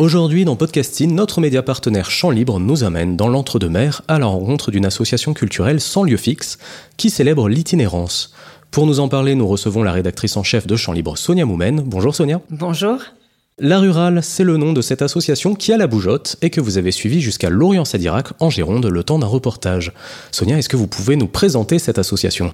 Aujourd'hui, dans Podcasting, notre média partenaire Champ Libre nous amène dans l'entre-deux-mer à la rencontre d'une association culturelle sans lieu fixe qui célèbre l'itinérance. Pour nous en parler, nous recevons la rédactrice en chef de Champ Libre, Sonia Moumen. Bonjour Sonia. Bonjour. La Rurale, c'est le nom de cette association qui a la bougeotte et que vous avez suivi jusqu'à Lorient-Sadirac en Gironde le temps d'un reportage. Sonia, est-ce que vous pouvez nous présenter cette association?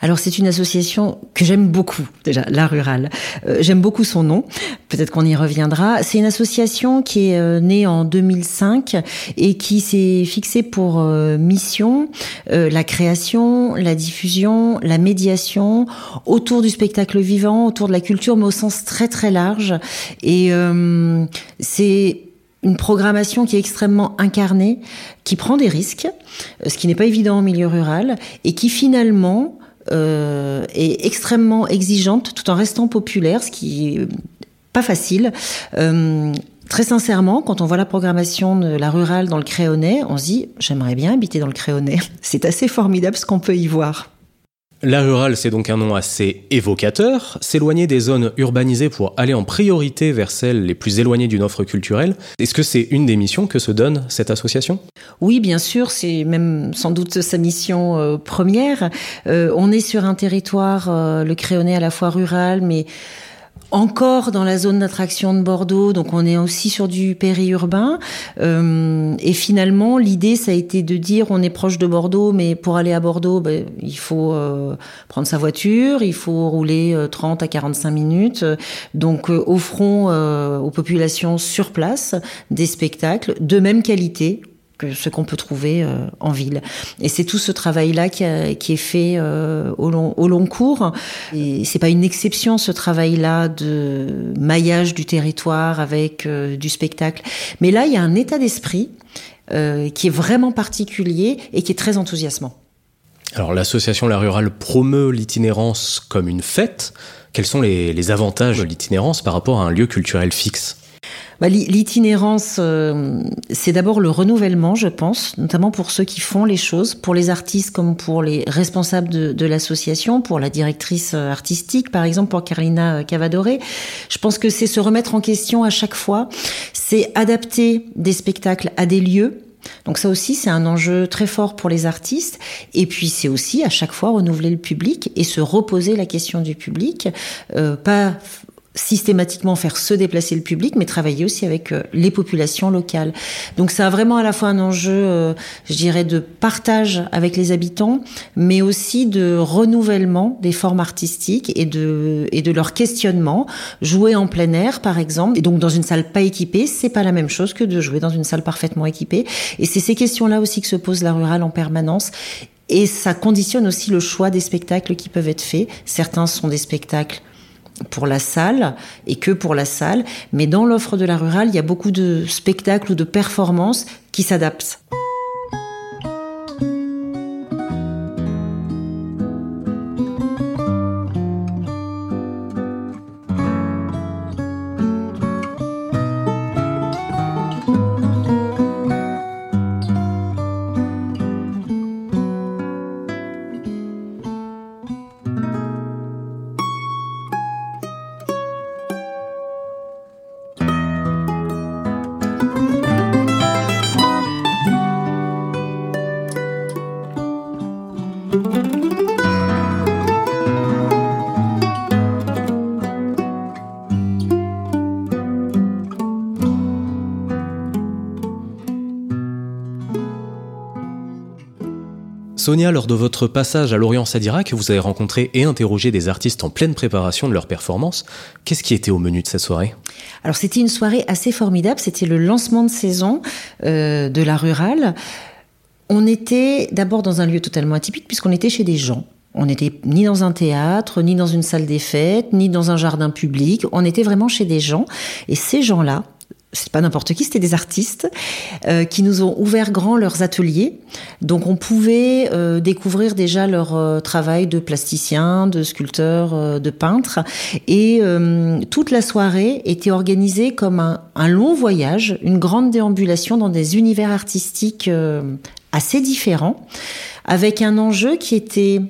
Alors c'est une association que j'aime beaucoup déjà, La Rurale. Euh, j'aime beaucoup son nom, peut-être qu'on y reviendra. C'est une association qui est euh, née en 2005 et qui s'est fixée pour euh, mission la création, la diffusion, la médiation autour du spectacle vivant, autour de la culture, mais au sens très très large. Et et euh, c'est une programmation qui est extrêmement incarnée, qui prend des risques, ce qui n'est pas évident en milieu rural, et qui finalement euh, est extrêmement exigeante tout en restant populaire, ce qui est pas facile. Euh, très sincèrement, quand on voit la programmation de la rurale dans le Créonais, on se dit j'aimerais bien habiter dans le Créonais. C'est assez formidable ce qu'on peut y voir. La rurale, c'est donc un nom assez évocateur, s'éloigner des zones urbanisées pour aller en priorité vers celles les plus éloignées d'une offre culturelle. Est-ce que c'est une des missions que se donne cette association? Oui, bien sûr, c'est même sans doute sa mission euh, première. Euh, on est sur un territoire, euh, le Créonais à la fois rural, mais encore dans la zone d'attraction de Bordeaux, donc on est aussi sur du périurbain. Euh, et finalement, l'idée, ça a été de dire, on est proche de Bordeaux, mais pour aller à Bordeaux, ben, il faut euh, prendre sa voiture, il faut rouler 30 euh, à 45 minutes. Donc, euh, offrons aux populations sur place des spectacles de même qualité ce qu'on peut trouver euh, en ville. Et c'est tout ce travail-là qui, est fait euh, au, long, cours. Et c'est pas une exception ce travail-là de maillage du territoire avec euh, du spectacle. Mais là, il y a un état d'esprit qui est vraiment particulier et qui est très enthousiasmant. Alors l'association La Rurale promeut l'itinérance comme une fête. Quels sont les avantages de l'itinérance par rapport à un lieu culturel fixe? Bah, l'itinérance, euh, c'est d'abord le renouvellement, je pense, notamment pour ceux qui font les choses, pour les artistes comme pour les responsables de, de l'association, pour la directrice euh, artistique, par exemple, pour Carolina euh, Cavadoré. Je pense que c'est se remettre en question à chaque fois, c'est adapter des spectacles à des lieux, donc ça aussi, c'est un enjeu très fort pour les artistes. Et puis c'est aussi à chaque fois renouveler le public et se reposer la question du public, euh, pas systématiquement faire se déplacer le public, mais travailler aussi avec euh, les populations locales. Donc ça a vraiment à la fois un enjeu, euh, je dirais, de partage avec les habitants, mais aussi de renouvellement des formes artistiques et de et de leur questionnement. Jouer en plein air, par exemple, et donc dans une salle pas équipée, c'est pas la même chose que de jouer dans une salle parfaitement équipée. Et c'est ces questions-là aussi que se pose la rurale en permanence. Et ça conditionne aussi le choix des spectacles qui peuvent être faits. Certains sont des spectacles pour la salle et que pour la salle. Mais dans l'offre de la rurale, il y a beaucoup de spectacles ou de performances qui s'adaptent. Sonia, lors de votre passage à Lorient Sadirac, vous avez rencontré et interrogé des artistes en pleine préparation de leur performance. Qu'est-ce qui était au menu de cette soirée? Alors c'était une soirée assez formidable, c'était le lancement de saison euh, de la rurale. On était d'abord dans un lieu totalement atypique puisqu'on était chez des gens. On n'était ni dans un théâtre, ni dans une salle des fêtes, ni dans un jardin public. On était vraiment chez des gens. Et ces gens-là, c'est pas n'importe qui, c'était des artistes euh, qui nous ont ouvert grand leurs ateliers. Donc on pouvait euh, découvrir déjà leur euh, travail de plasticien, de sculpteur, de peintre. Et toute la soirée était organisée comme un, un, long voyage, une grande déambulation dans des univers artistiques assez différents, avec un enjeu qui était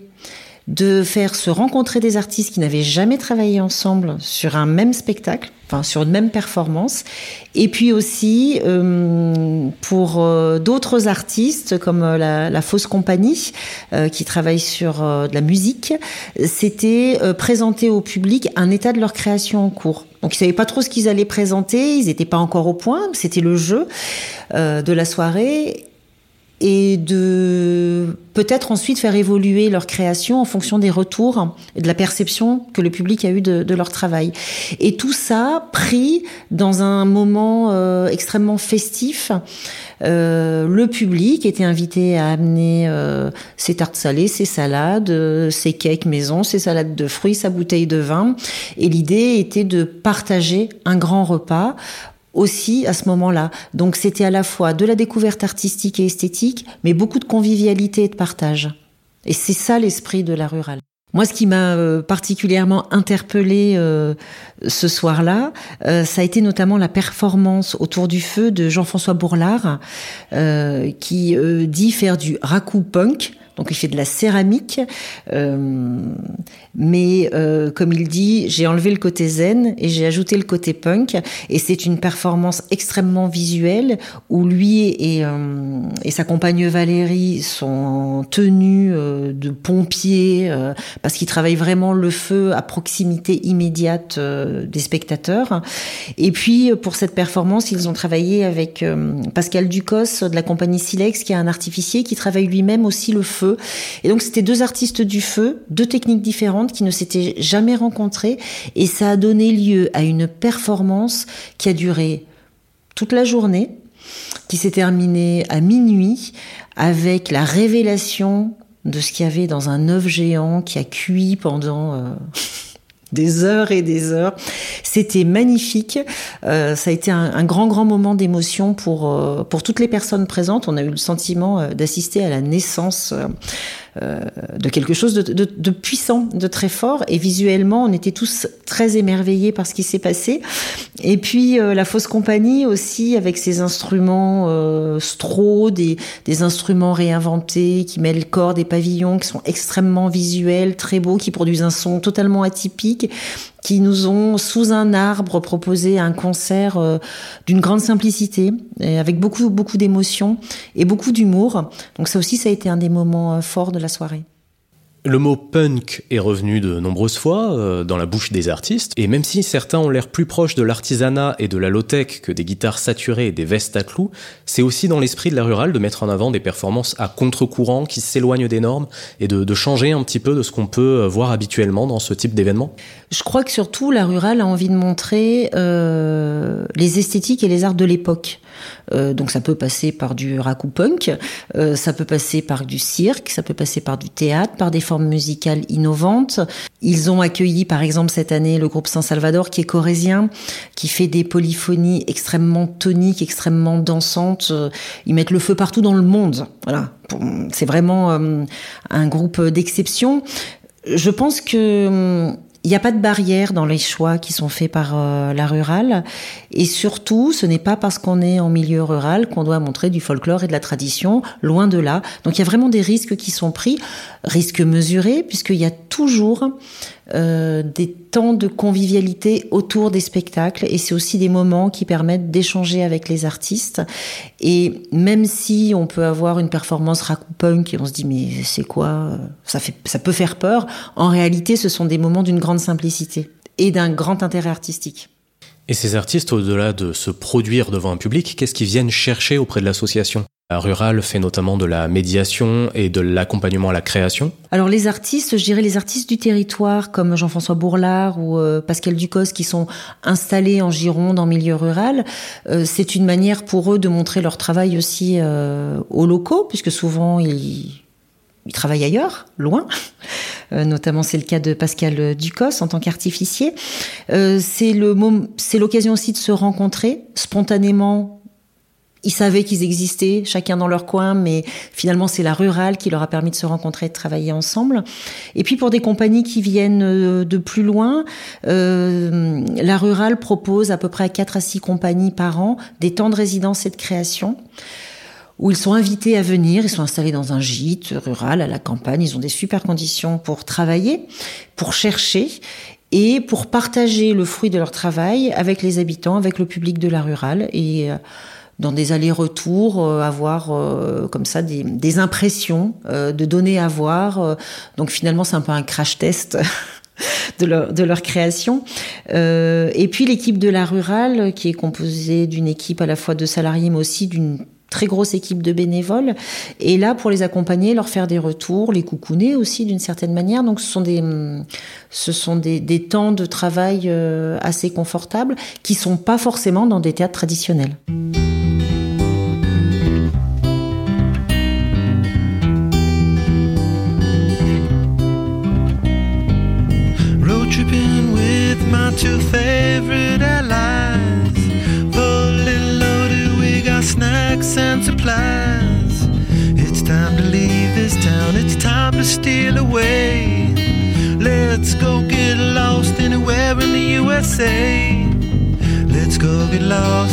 de faire se rencontrer des artistes qui n'avaient jamais travaillé ensemble sur un même spectacle, enfin sur une même performance, et puis aussi euh, pour euh, d'autres artistes comme euh, la, Fausse Compagnie qui travaille sur de la musique, c'était présenter au public un état de leur création en cours. Donc ils savaient pas trop ce qu'ils allaient présenter, ils n'étaient pas encore au point, c'était le jeu de la soirée et de peut-être ensuite faire évoluer leur création en fonction des retours et de la perception que le public a eu de, leur travail. Et tout ça pris dans un moment euh, extrêmement festif. Euh, le public était invité à amener euh, ses tartes salées, ses salades, ses cakes maison, ses salades de fruits, sa bouteille de vin. Et l'idée était de partager un grand repas aussi à ce moment-là. Donc c'était à la fois de la découverte artistique et esthétique, mais beaucoup de convivialité et de partage. Et c'est ça l'esprit de la rurale. Moi, ce qui m'a euh, particulièrement interpellée euh, ce soir-là, euh, ça a été notamment la performance autour du feu de Jean-François Bourlard, qui dit faire du raku punk. Donc il fait de la céramique, euh, mais euh, comme il dit, j'ai enlevé le côté zen et j'ai ajouté le côté punk. Et c'est une performance extrêmement visuelle où lui et, euh, et sa compagne Valérie sont en tenue de pompiers parce qu'ils travaillent vraiment le feu à proximité immédiate des spectateurs. Et puis pour cette performance, ils ont travaillé avec Pascal Ducos de la compagnie Silex, qui est un artificier qui travaille lui-même aussi le feu et donc c'était deux artistes du feu, deux techniques différentes qui ne s'étaient jamais rencontrées. Et ça a donné lieu à une performance qui a duré toute la journée, qui s'est terminée à minuit avec la révélation de ce qu'il y avait dans un œuf géant qui a cuit pendant euh, des heures et des heures. C'était magnifique. Euh, ça a été un, grand, grand moment d'émotion pour, euh, pour toutes les personnes présentes. On a eu le sentiment euh, d'assister à la naissance euh, de quelque chose de, de, de, puissant, de très fort. Et visuellement, on était tous très émerveillés par ce qui s'est passé. Et puis euh, la fausse compagnie aussi, avec ses instruments euh, stro, des, des instruments réinventés qui mêlent le corps des pavillons, qui sont extrêmement visuels, très beaux, qui produisent un son totalement atypique qui nous ont, sous un arbre, proposé un concert euh, d'une grande simplicité, avec beaucoup, beaucoup d'émotions et beaucoup d'humour. Donc ça aussi, ça a été un des moments euh, forts de la soirée. Le mot punk est revenu de nombreuses fois euh, dans la bouche des artistes, et même si certains ont l'air plus proches de l'artisanat et de la low-tech que des guitares saturées et des vestes à clous, c'est aussi dans l'esprit de la rurale de mettre en avant des performances à contre-courant qui s'éloignent des normes et de, changer un petit peu de ce qu'on peut euh, voir habituellement dans ce type d'événement. Je crois que surtout la rurale a envie de montrer euh, les esthétiques et les arts de l'époque. Donc ça peut passer par du raku punk, ça peut passer par du cirque, ça peut passer par du théâtre, par des musicales innovantes. Ils ont accueilli par exemple cette année le groupe Saint Salvador qui est corésien, qui fait des polyphonies extrêmement toniques, extrêmement dansantes. Ils mettent le feu partout dans le monde. Voilà, c'est vraiment euh, un groupe d'exception. Je pense que il n'y a pas de barrière dans les choix qui sont faits par euh, la rurale. Et surtout, ce n'est pas parce qu'on est en milieu rural qu'on doit montrer du folklore et de la tradition, loin de là. Donc il y a vraiment des risques qui sont pris, risques mesurés, puisqu'il y a toujours euh, des temps de convivialité autour des spectacles. Et c'est aussi des moments qui permettent d'échanger avec les artistes. Et même si on peut avoir une performance rack punk et on se dit mais c'est quoi? Ça fait ça peut faire peur. En réalité ce sont des moments d'une grande simplicité et d'un grand intérêt artistique. Et ces artistes, au-delà de se produire devant un public, qu'est-ce qu'ils viennent chercher auprès de l'association? Rural fait notamment de la médiation et de l'accompagnement à la création. Alors les artistes, je dirais les artistes du territoire comme Jean-François Bourlard ou euh, Pascal Ducos qui sont installés en Gironde en milieu rural, euh, c'est une manière pour eux de montrer leur travail aussi euh, aux locaux puisque souvent ils, ils travaillent ailleurs, loin. notamment c'est le cas de Pascal Ducos en tant qu'artificier. le c'est l'occasion aussi de se rencontrer spontanément ils savaient qu'ils existaient, chacun dans leur coin, mais finalement c'est la rurale qui leur a permis de se rencontrer et de travailler ensemble. Et puis pour des compagnies qui viennent euh, de plus loin, euh, la rurale propose à peu près 4 à 6 compagnies par an des temps de résidence et de création où ils sont invités à venir, ils sont installés dans un gîte rural à la campagne, ils ont des super conditions pour travailler, pour chercher et pour partager le fruit de leur travail avec les habitants, avec le public de la rurale. Et euh, dans des allers-retours, euh, avoir euh, comme ça des, impressions euh, de données à voir. donc finalement, c'est un peu un crash test. De leur, création. Et puis l'équipe de la rurale, qui est composée d'une équipe à la fois de salariés, mais aussi d'une très grosse équipe de bénévoles, et là pour les accompagner, leur faire des retours, les coucouner aussi d'une certaine manière. Donc ce sont des, ce sont des, temps de travail assez confortables qui sont pas forcément dans des théâtres traditionnels.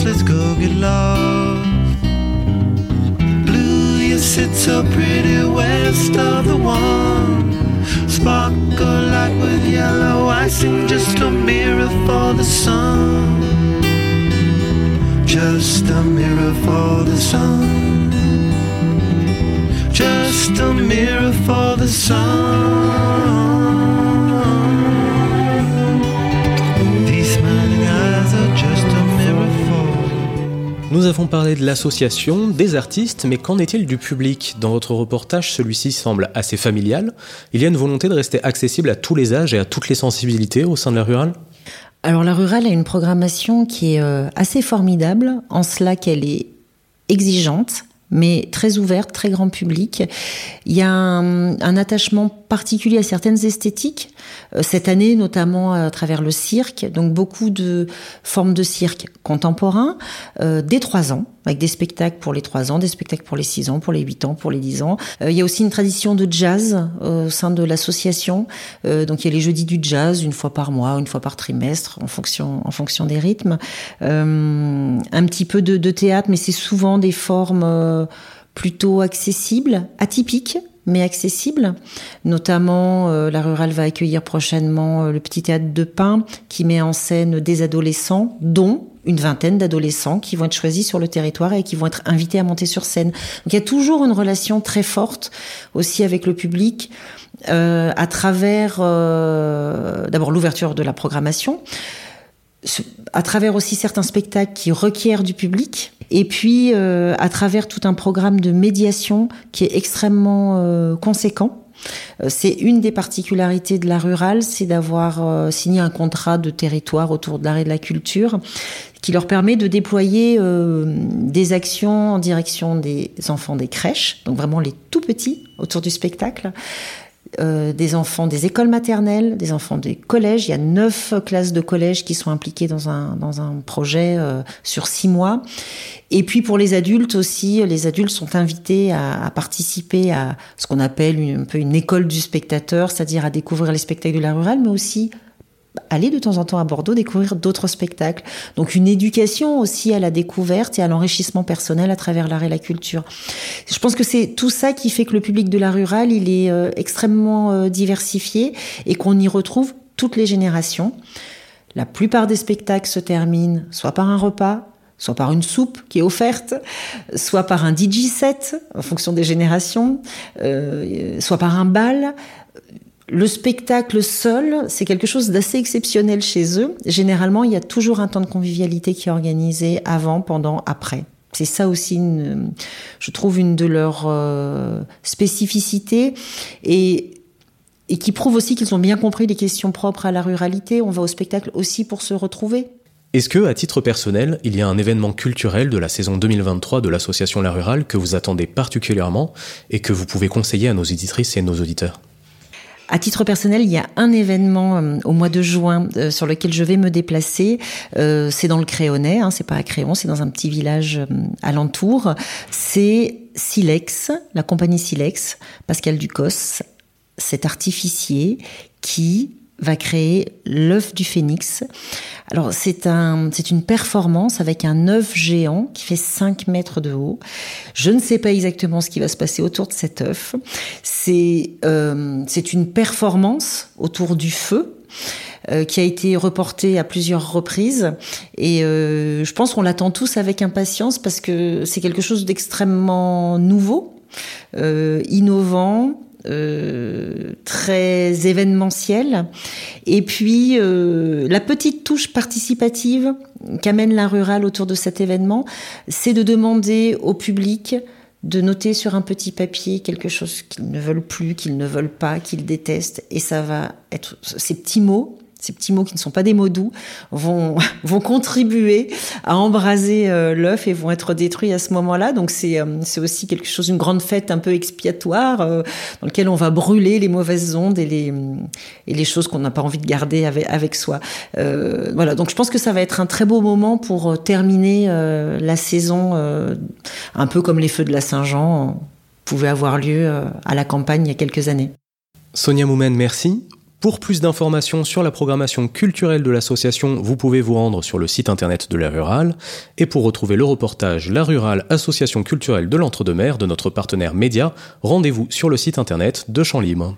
Let's go get lost. Blue, you sit so pretty west of the one sparkle like with yellow icing, just a mirror for the sun. Just a mirror for the sun. Just a mirror for the sun. Nous avons parlé de l'association, des artistes, mais qu'en est-il du public Dans votre reportage, celui-ci semble assez familial. Il y a une volonté de rester accessible à tous les âges et à toutes les sensibilités au sein de la rurale Alors la rurale a une programmation qui est euh, assez formidable, en cela qu'elle est exigeante, mais très ouverte, très grand public. Il y a un, attachement particulier à certaines esthétiques. Euh, cette année, notamment à travers le cirque, donc beaucoup de formes de cirque contemporains, euh, dès trois ans, avec des spectacles pour les trois ans, des spectacles pour les six ans, pour les huit ans, pour les dix ans. Euh, il y a aussi une tradition de jazz au sein de l'association. donc il y a les jeudis du jazz, une fois par mois, une fois par trimestre, en fonction, en fonction des rythmes. un petit peu de, de théâtre, mais c'est souvent des formes plutôt accessibles, atypiques, mais accessible. Notamment, euh, la rurale va accueillir prochainement euh, le petit théâtre de Pin qui met en scène des adolescents, dont une vingtaine d'adolescents qui vont être choisis sur le territoire et qui vont être invités à monter sur scène. Donc il y a toujours une relation très forte aussi avec le public euh, à travers d'abord l'ouverture de la programmation à travers aussi certains spectacles qui requièrent du public, et puis euh, à travers tout un programme de médiation qui est extrêmement euh, conséquent. Euh, c'est une des particularités de la rurale, c'est d'avoir signé un contrat de territoire autour de l'art et de la culture qui leur permet de déployer des actions en direction des enfants des crèches, donc vraiment les tout petits autour du spectacle, euh, des enfants des écoles maternelles, des enfants des collèges. Il y a neuf classes de collège qui sont impliquées dans un, dans un projet euh, sur six mois. Et puis pour les adultes aussi, les adultes sont invités à, à participer à ce qu'on appelle une, un peu une école du spectateur, c'est-à-dire à découvrir les spectacles de la rurale, mais aussi aller de temps en temps à Bordeaux découvrir d'autres spectacles. Donc une éducation aussi à la découverte et à l'enrichissement personnel à travers l'art et la culture. Je pense que c'est tout ça qui fait que le public de la rurale, il est euh, extrêmement euh, diversifié et qu'on y retrouve toutes les générations. La plupart des spectacles se terminent soit par un repas, soit par une soupe qui est offerte, soit par un DJ set en fonction des générations, euh, soit par un bal le spectacle seul, c'est quelque chose d'assez exceptionnel chez eux. Généralement, il y a toujours un temps de convivialité qui est organisé avant, pendant, après. c'est ça aussi, je trouve, une de leurs euh, spécificités et, et qui prouve aussi qu'ils ont bien compris les questions propres à la ruralité. On va au spectacle aussi pour se retrouver. Est-ce que, à titre personnel, il y a un événement culturel de la saison 2023 de l'association La Rurale que vous attendez particulièrement et que vous pouvez conseiller à nos éditrices et nos auditeurs? À titre personnel, il y a un événement euh, au mois de juin euh, sur lequel je vais me déplacer. Euh, c'est dans le Créonais, hein, c'est pas à Créon, c'est dans un petit village alentour. C'est Silex, la compagnie Silex, Pascal Ducos, cet artificier qui va créer l'œuf du phénix. Alors c'est un, c'est une performance avec un œuf géant qui fait 5 mètres de haut. Je ne sais pas exactement ce qui va se passer autour de cet œuf. C'est, euh, c'est une performance autour du feu. Euh, qui a été reportée à plusieurs reprises et euh, je pense qu'on l'attend tous avec impatience parce que c'est quelque chose d'extrêmement nouveau, innovant, euh, très événementiel. Et puis, euh, la petite touche participative qu'amène la rurale autour de cet événement, c'est de demander au public de noter sur un petit papier quelque chose qu'ils ne veulent plus, qu'ils ne veulent pas, qu'ils détestent. Et ça va être ces petits mots ces petits mots qui ne sont pas des mots doux vont contribuer à embraser euh, l'œuf et vont être détruits à ce moment-là. Donc c'est euh, aussi quelque chose une grande fête un peu expiatoire euh, dans lequel on va brûler les mauvaises ondes et les choses qu'on n'a pas envie de garder avec soi. voilà. Donc je pense que ça va être un très beau moment pour terminer la saison un peu comme les feux de la Saint-Jean pouvaient avoir lieu à la campagne il y a quelques années. Sonia Moumen, merci. Pour plus d'informations sur la programmation culturelle de l'association, vous pouvez vous rendre sur le site internet de la Rurale. Et pour retrouver le reportage La Rurale, association culturelle de l'Entre-deux-Mers de notre partenaire Média, rendez-vous sur le site internet de Champs Libre.